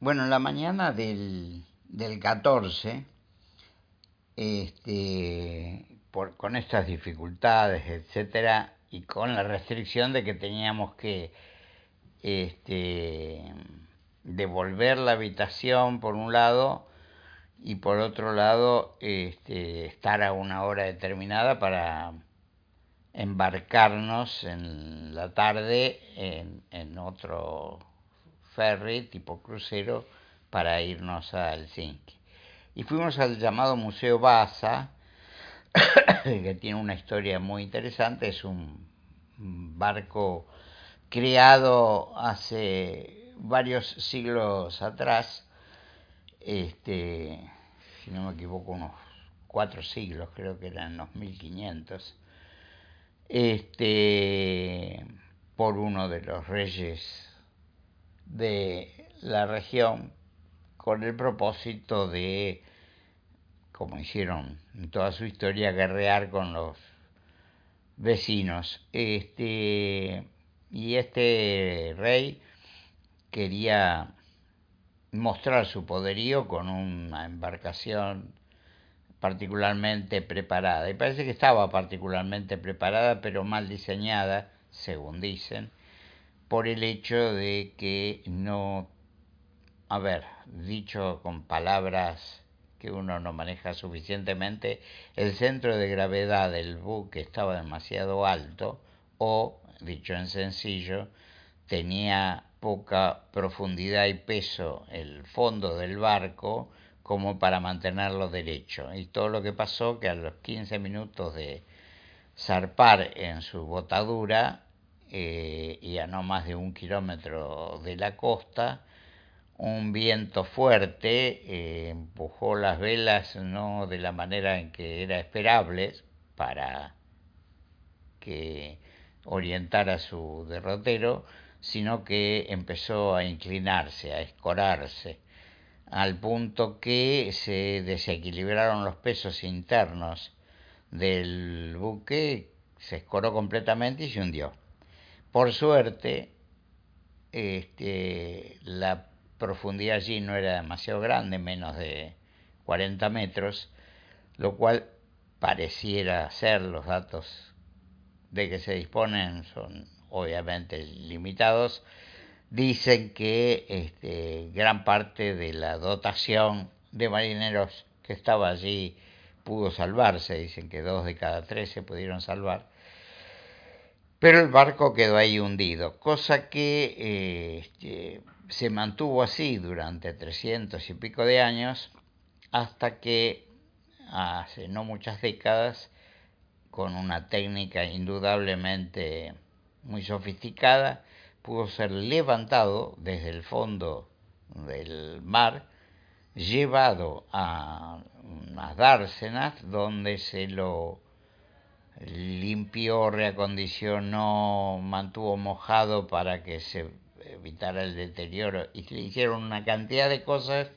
Bueno, en la mañana del, del 14, este, por, con estas dificultades, etcétera, y con la restricción de que teníamos que este, devolver la habitación por un lado y por otro lado este, estar a una hora determinada para embarcarnos en la tarde en, en otro tipo crucero para irnos a Helsinki. Y fuimos al llamado Museo Vasa, que tiene una historia muy interesante, es un barco creado hace varios siglos atrás, este, si no me equivoco, unos cuatro siglos, creo que eran los 1500, este, por uno de los reyes de la región con el propósito de, como hicieron en toda su historia, guerrear con los vecinos. Este, y este rey quería mostrar su poderío con una embarcación particularmente preparada. Y parece que estaba particularmente preparada, pero mal diseñada, según dicen, por el hecho de que no, a ver, dicho con palabras que uno no maneja suficientemente, el centro de gravedad del buque estaba demasiado alto o, dicho en sencillo, tenía poca profundidad y peso el fondo del barco como para mantenerlo derecho. Y todo lo que pasó que a los 15 minutos de zarpar en su botadura eh, y a no más de un kilómetro de la costa, un viento fuerte eh, empujó las velas no de la manera en que era esperable para que orientara su derrotero, sino que empezó a inclinarse, a escorarse, al punto que se desequilibraron los pesos internos del buque, se escoró completamente y se hundió. Por suerte, este, la profundidad allí no era demasiado grande, menos de 40 metros, lo cual pareciera ser los datos de que se disponen son obviamente limitados, dicen que este, gran parte de la dotación de marineros que estaba allí pudo salvarse, dicen que dos de cada tres se pudieron salvar, pero el barco quedó ahí hundido, cosa que eh, este, se mantuvo así durante trescientos y pico de años hasta que hace no muchas décadas, con una técnica indudablemente muy sofisticada, pudo ser levantado desde el fondo del mar, llevado a unas dársenas donde se lo limpió, reacondicionó, mantuvo mojado para que se evitara el deterioro y le hicieron una cantidad de cosas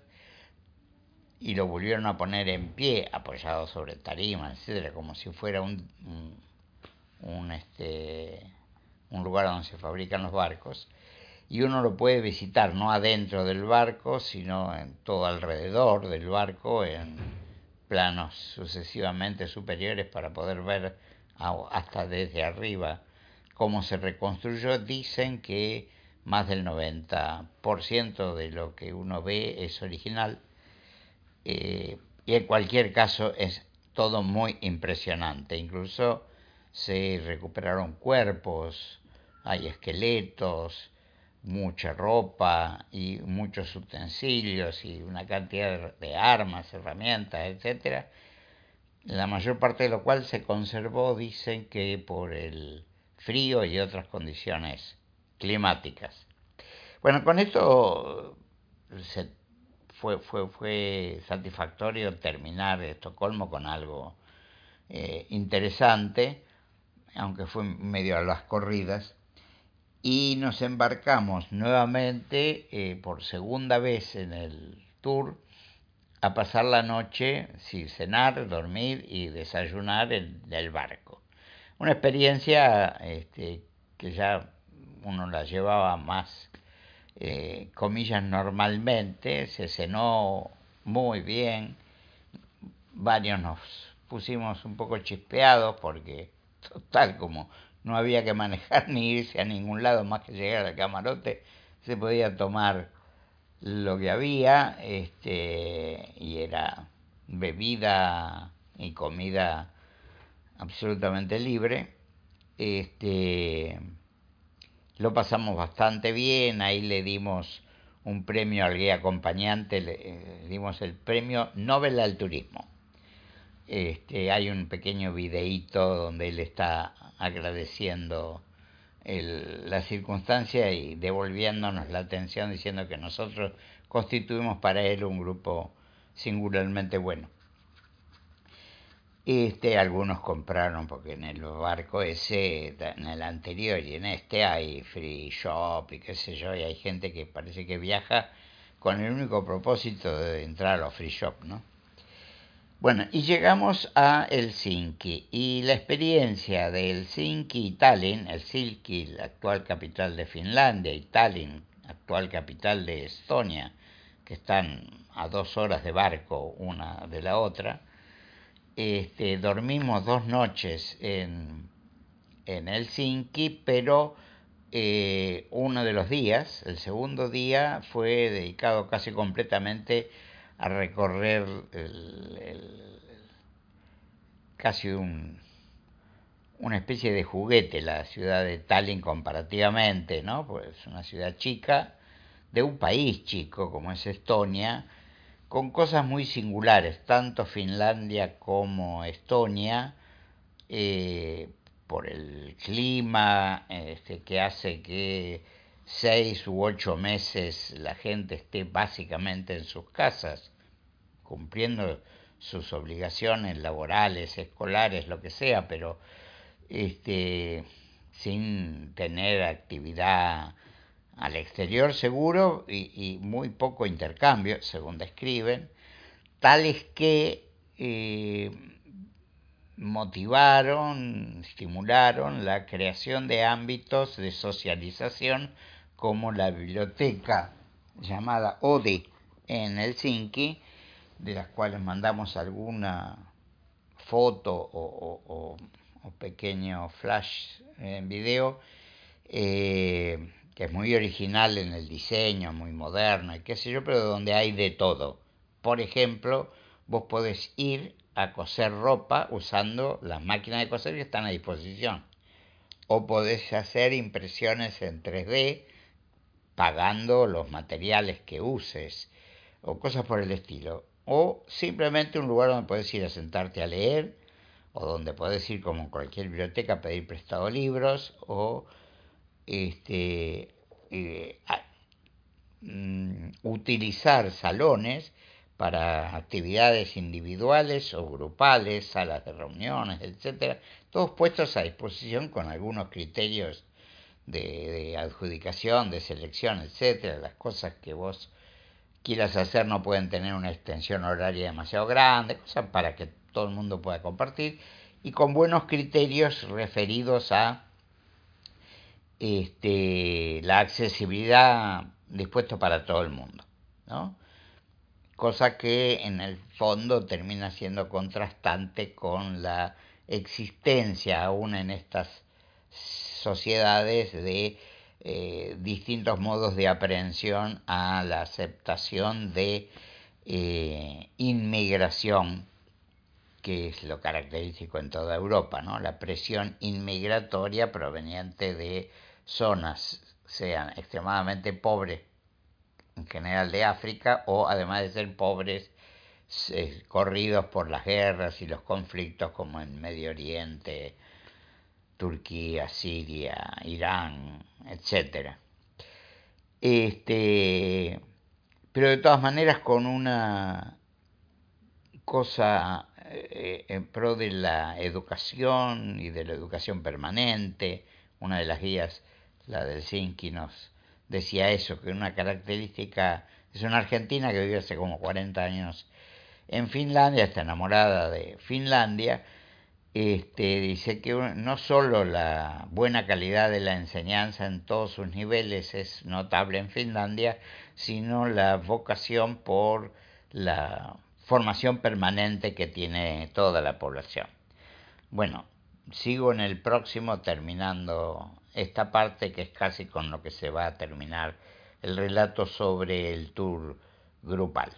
y lo volvieron a poner en pie, apoyado sobre tarima, etcétera, como si fuera un, un, un, este, un lugar donde se fabrican los barcos. Y uno lo puede visitar no adentro del barco, sino en todo alrededor del barco, en planos sucesivamente superiores para poder ver hasta desde arriba cómo se reconstruyó, dicen que más del 90% de lo que uno ve es original eh, y en cualquier caso es todo muy impresionante. Incluso se recuperaron cuerpos, hay esqueletos, mucha ropa y muchos utensilios y una cantidad de armas, herramientas, etcétera la mayor parte de lo cual se conservó, dicen que por el frío y otras condiciones climáticas. Bueno, con esto se fue, fue, fue satisfactorio terminar Estocolmo con algo eh, interesante, aunque fue medio a las corridas, y nos embarcamos nuevamente eh, por segunda vez en el tour a pasar la noche sin cenar, dormir y desayunar en el barco. Una experiencia este, que ya uno la llevaba más eh, comillas normalmente, se cenó muy bien, varios nos pusimos un poco chispeados porque total como no había que manejar ni irse a ningún lado más que llegar al camarote, se podía tomar lo que había, este, y era bebida y comida absolutamente libre. Este, lo pasamos bastante bien, ahí le dimos un premio al guía acompañante, le, dimos el premio Nobel al Turismo. Este, hay un pequeño videíto donde él está agradeciendo el, la circunstancia y devolviéndonos la atención diciendo que nosotros constituimos para él un grupo singularmente bueno. Este, algunos compraron porque en el barco ese, en el anterior y en este hay free shop y qué sé yo, y hay gente que parece que viaja con el único propósito de entrar a los free shop, ¿no? Bueno, y llegamos a Helsinki y la experiencia de Helsinki y Tallinn, Helsinki, la actual capital de Finlandia, y Tallinn, actual capital de Estonia, que están a dos horas de barco una de la otra, este, dormimos dos noches en, en Helsinki, pero eh, uno de los días, el segundo día, fue dedicado casi completamente a recorrer casi un, una especie de juguete la ciudad de Tallinn comparativamente, ¿no? Pues es una ciudad chica de un país chico como es Estonia, con cosas muy singulares, tanto Finlandia como Estonia, eh, por el clima este, que hace que seis u ocho meses la gente esté básicamente en sus casas, cumpliendo sus obligaciones laborales, escolares, lo que sea, pero este, sin tener actividad al exterior seguro y, muy poco intercambio, según describen, tales que eh, motivaron, estimularon la creación de ámbitos de socialización como la biblioteca llamada ODE en Helsinki, de las cuales mandamos alguna foto o, pequeño flash en video, eh, que es muy original en el diseño, muy moderno y qué sé yo, pero donde hay de todo. Por ejemplo, vos podés ir a coser ropa usando las máquinas de coser que están a disposición. O podés hacer impresiones en 3D pagando los materiales que uses o cosas por el estilo. O simplemente un lugar donde puedes ir a sentarte a leer o donde puedes ir como en cualquier biblioteca a pedir prestado libros o este, eh, mm, utilizar salones para actividades individuales o grupales, salas de reuniones, etcétera, todos puestos a disposición con algunos criterios de, adjudicación, de selección, etcétera. Las cosas que vos quieras hacer no pueden tener una extensión horaria demasiado grande, cosas para que todo el mundo pueda compartir y con buenos criterios referidos a este, la accesibilidad dispuesto para todo el mundo, ¿no? Cosa que en el fondo termina siendo contrastante con la existencia aún en estas sociedades de eh, distintos modos de aprehensión a la aceptación de eh, inmigración, que es lo característico en toda Europa, ¿no? la presión inmigratoria proveniente de zonas, sean extremadamente pobres, en general de África, o además de ser pobres, eh, corridos por las guerras y los conflictos como en Medio Oriente, Turquía, Siria, Irán, etc. Este, pero de todas maneras con una cosa eh, en pro de la educación y de la educación permanente, una de las guías, la del Sinki, nos decía eso, que una característica, es una argentina que vive hace como 40 años en Finlandia, está enamorada de Finlandia, este, dice que no solo la buena calidad de la enseñanza en todos sus niveles es notable en Finlandia, sino la vocación por la formación permanente que tiene toda la población. Bueno, sigo en el próximo terminando esta parte que es casi con lo que se va a terminar el relato sobre el tour grupal.